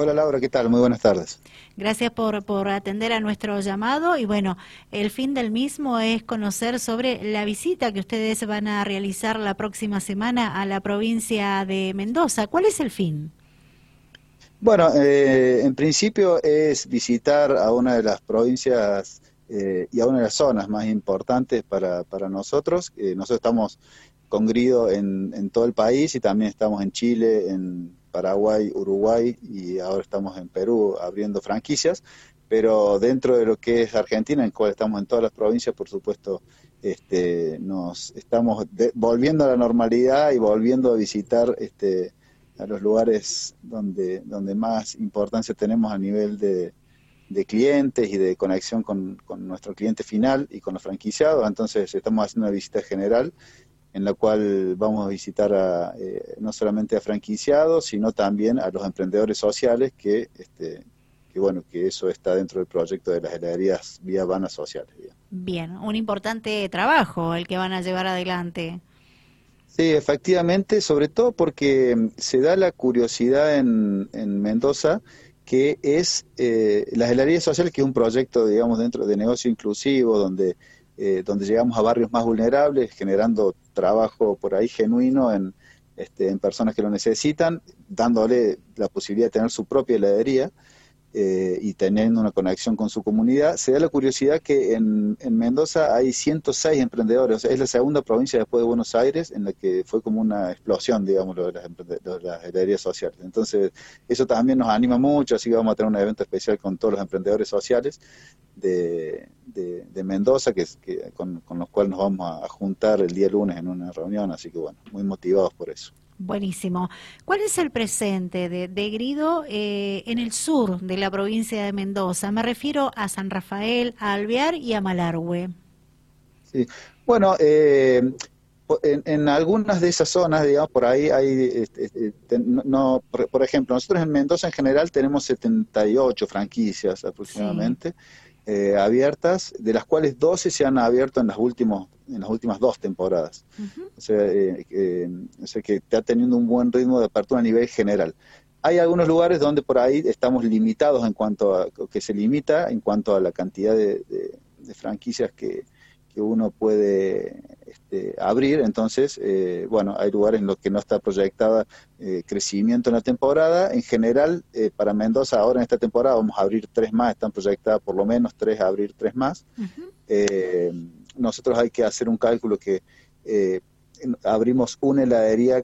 Hola Laura, ¿qué tal? Muy buenas tardes. Gracias por, por atender a nuestro llamado y bueno, el fin del mismo es conocer sobre la visita que ustedes van a realizar la próxima semana a la provincia de Mendoza. ¿Cuál es el fin? Bueno, eh, en principio es visitar a una de las provincias eh, y a una de las zonas más importantes para, para nosotros. Eh, nosotros estamos con Grido en, en todo el país y también estamos en Chile, en Paraguay, Uruguay y ahora estamos en Perú abriendo franquicias, pero dentro de lo que es Argentina, en cual estamos en todas las provincias, por supuesto, este, nos estamos volviendo a la normalidad y volviendo a visitar este, a los lugares donde, donde más importancia tenemos a nivel de, de clientes y de conexión con, con, nuestro cliente final y con los franquiciados. Entonces estamos haciendo una visita general en la cual vamos a visitar a, eh, no solamente a franquiciados, sino también a los emprendedores sociales que, este, que bueno, que eso está dentro del proyecto de las heladerías vía vanas sociales. Bien, un importante trabajo el que van a llevar adelante. Sí, efectivamente, sobre todo porque mm, se da la curiosidad en, en Mendoza que es eh, las heladerías sociales, que es un proyecto, digamos, dentro de negocio inclusivo, donde eh, donde llegamos a barrios más vulnerables, generando trabajo por ahí genuino en, este, en personas que lo necesitan, dándole la posibilidad de tener su propia heladería eh, y teniendo una conexión con su comunidad. Se da la curiosidad que en, Mendoza hay 106 emprendedores, es la segunda provincia después de Buenos Aires en la que fue como una explosión, digamos, de las, de las heladerías sociales. Entonces, eso también nos anima mucho, así que vamos a tener un evento especial con todos los emprendedores sociales de, Mendoza, que, que con, con los cuales nos vamos a juntar el día lunes en una reunión, así que bueno, muy motivados por eso. Buenísimo. ¿Cuál es el presente de, de Grido eh, en el sur de la provincia de Mendoza? Me refiero a San Rafael, a Alvear y a Malargüe. Sí, bueno, eh, en, algunas de esas zonas, digamos, por ahí hay, este, este, no, por, ejemplo, nosotros en Mendoza en general tenemos 78 franquicias aproximadamente. Eh, abiertas, de las cuales 12 se han abierto en las, últimos, en las últimas dos temporadas. o, sea, eh, eh, o, sea, que está teniendo un buen ritmo de apertura a nivel general. Hay algunos lugares donde por ahí estamos limitados en cuanto a, que se limita en cuanto a la cantidad de franquicias que, uno puede este, abrir. Entonces, eh, bueno, hay lugares en los que no está proyectada eh, crecimiento en la temporada. En general, eh, para Mendoza, ahora en esta temporada vamos a abrir tres más, están proyectadas por lo menos tres, abrir tres más. nosotros hay que hacer un cálculo que abrimos una heladería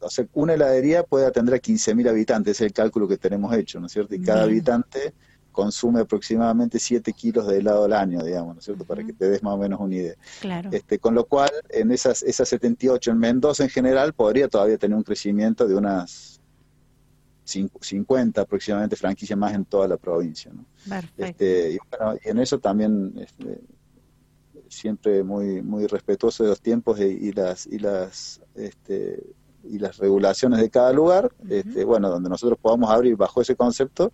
o sea, una heladería puede atender a 15.000 habitantes, es el cálculo que tenemos hecho, ¿no es cierto? Y cada habitante consume aproximadamente 7 kilos de helado al año, digamos, ¿no es cierto? Para que te des más o menos una idea. Claro. Este, con lo cual, en esas, esas 78 en Mendoza en general, podría todavía tener un crecimiento de unas 50 aproximadamente franquicias más en toda la provincia. ¿no? Este, y, bueno, y en eso también este, siempre muy muy respetuoso de los tiempos y, las y las este, y las regulaciones de cada lugar, este, bueno, donde nosotros podamos abrir bajo ese concepto,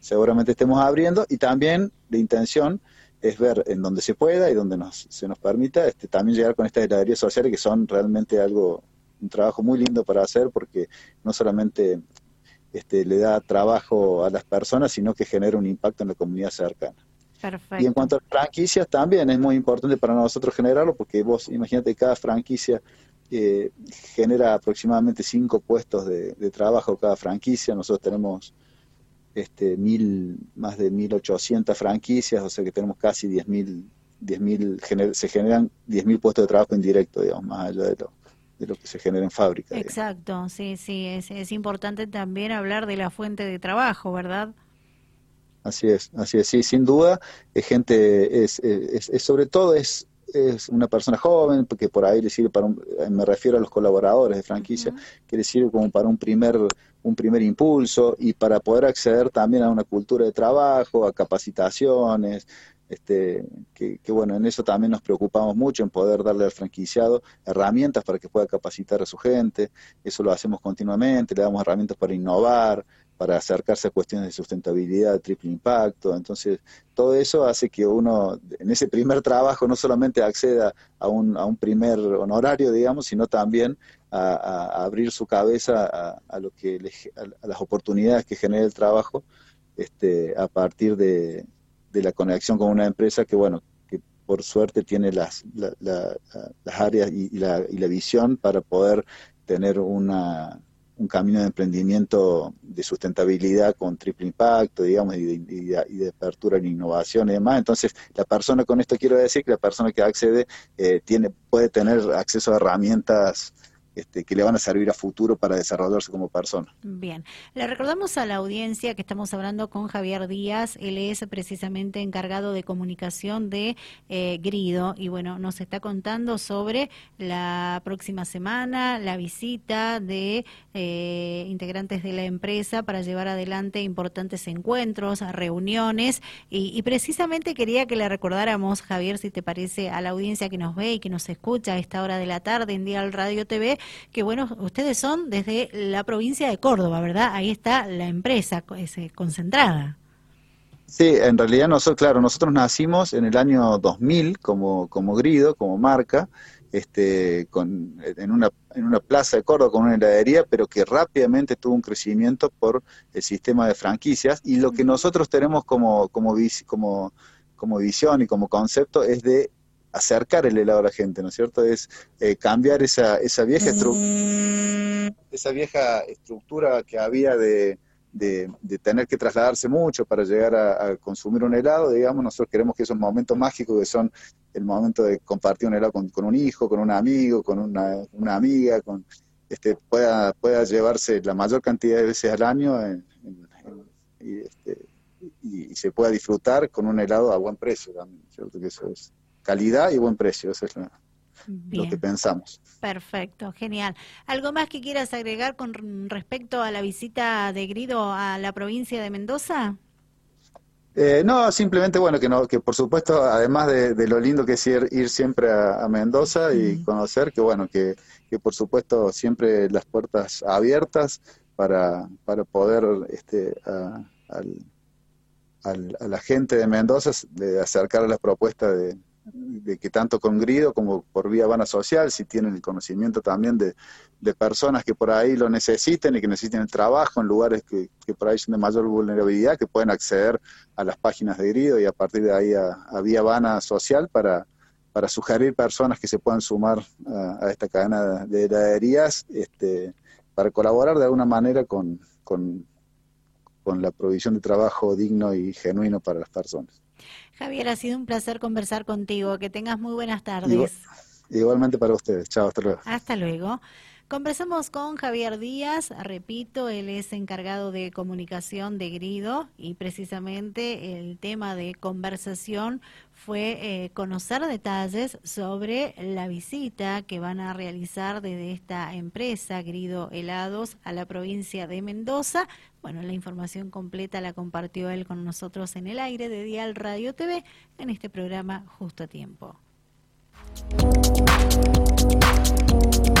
seguramente estemos abriendo y también la intención es ver en donde se pueda y donde nos, se nos permita este, también llegar con estas heladerías sociales que son realmente algo, un trabajo muy lindo para hacer porque no solamente este, le da trabajo a las personas, sino que genera un impacto en la comunidad cercana. Perfecto. Y en cuanto a franquicias, también es muy importante para nosotros generarlo, porque vos imagínate cada franquicia eh, genera aproximadamente cinco puestos de, de, trabajo cada franquicia. Nosotros tenemos este, mil, más de 1.800 franquicias, o sea que tenemos casi 10.000, 10.000 se generan 10.000 puestos de trabajo indirectos, digamos, más allá de lo, de lo que se genera en fábrica. Exacto, sí, sí, es, es importante también hablar de la fuente de trabajo, ¿verdad? Así es, así es, sí, sin duda, es gente, es, es, es sobre todo es es una persona joven, porque por ahí le sirve para un, eh, me refiero a los colaboradores de franquicia, que le sirve como para un primer, un primer impulso y para poder acceder también a una cultura de trabajo, a capacitaciones, este, que, que, bueno, en eso también nos preocupamos mucho, en poder darle al franquiciado herramientas para que pueda capacitar a su gente, eso lo hacemos continuamente, le damos herramientas para innovar, para acercarse a cuestiones de sustentabilidad, de triple impacto. Entonces, todo eso hace que uno en ese primer trabajo no solamente acceda a un, a un primer honorario, digamos, sino también a, abrir su cabeza a, lo que a, las oportunidades que genera el trabajo este, a partir de, la conexión con una empresa que, bueno, que por suerte tiene las, las áreas y, la, y la visión para poder tener una, un camino de emprendimiento de sustentabilidad con triple impacto, digamos, y de, apertura en innovación y demás. Entonces, la persona, con esto quiero decir que la persona que accede eh, tiene, puede tener acceso a herramientas este, que le van a servir a futuro para desarrollarse como persona. Bien, le recordamos a la audiencia que estamos hablando con Javier Díaz, él es precisamente encargado de comunicación de eh, Grido. Y bueno, nos está contando sobre la próxima semana, la visita de eh, integrantes de la empresa para llevar adelante importantes encuentros, reuniones. Y, precisamente quería que le recordáramos, Javier, si te parece, a la audiencia que nos ve y que nos escucha a esta hora de la tarde en Día al Radio TV, que bueno, ustedes son desde la provincia de Córdoba, ¿verdad? Ahí está la empresa concentrada. Sí, en realidad nosotros, claro, nosotros nacimos en el año 2000 como, como Grido, como marca, este, con, en, una, en una plaza de Córdoba con una heladería, pero que rápidamente tuvo un crecimiento por el sistema de franquicias. Y lo que nosotros tenemos como, como, como, como visión y como concepto es de acercar el helado a la gente, ¿no es cierto? Es eh, cambiar esa, esa, vieja esa vieja estructura que había de, de, tener que trasladarse mucho para llegar a, consumir un helado, digamos, nosotros queremos que esos momentos mágicos que son el momento de compartir un helado con, un hijo, con un amigo, con una, una, amiga, con este pueda, pueda llevarse la mayor cantidad de veces al año y, este, y, se pueda disfrutar con un helado a buen precio también, ¿cierto? Que eso es calidad y buen precio, eso es lo, que pensamos. Perfecto, genial. ¿Algo más que quieras agregar con respecto a la visita de Grido a la provincia de Mendoza? Eh, no, simplemente, bueno, que, no, que por supuesto, además de, lo lindo que es ir, siempre a, Mendoza y conocer, que bueno, que, que, por supuesto siempre las puertas abiertas para, para poder este, a, a la gente de Mendoza de acercar a las propuestas de, de que tanto con Grido como por vía Habana Social, si tienen el conocimiento también de, personas que por ahí lo necesiten y que necesiten el trabajo en lugares que, por ahí son de mayor vulnerabilidad, que pueden acceder a las páginas de Grido y a partir de ahí a, vía Habana Social para, para sugerir personas que se puedan sumar a, esta cadena de heladerías este, para colaborar de alguna manera con, con la provisión de trabajo digno y genuino para las personas. Javier, ha sido un placer conversar contigo. Que tengas muy buenas tardes. igualmente para ustedes. Chao, hasta luego. Hasta luego. Conversamos con Javier Díaz, repito, él es encargado de comunicación de Grido y precisamente el tema de conversación fue eh, conocer detalles sobre la visita que van a realizar desde esta empresa Grido Helados a la provincia de Mendoza. Bueno, la información completa la compartió él con nosotros en el aire de Dial Radio TV en este programa Justo a Tiempo.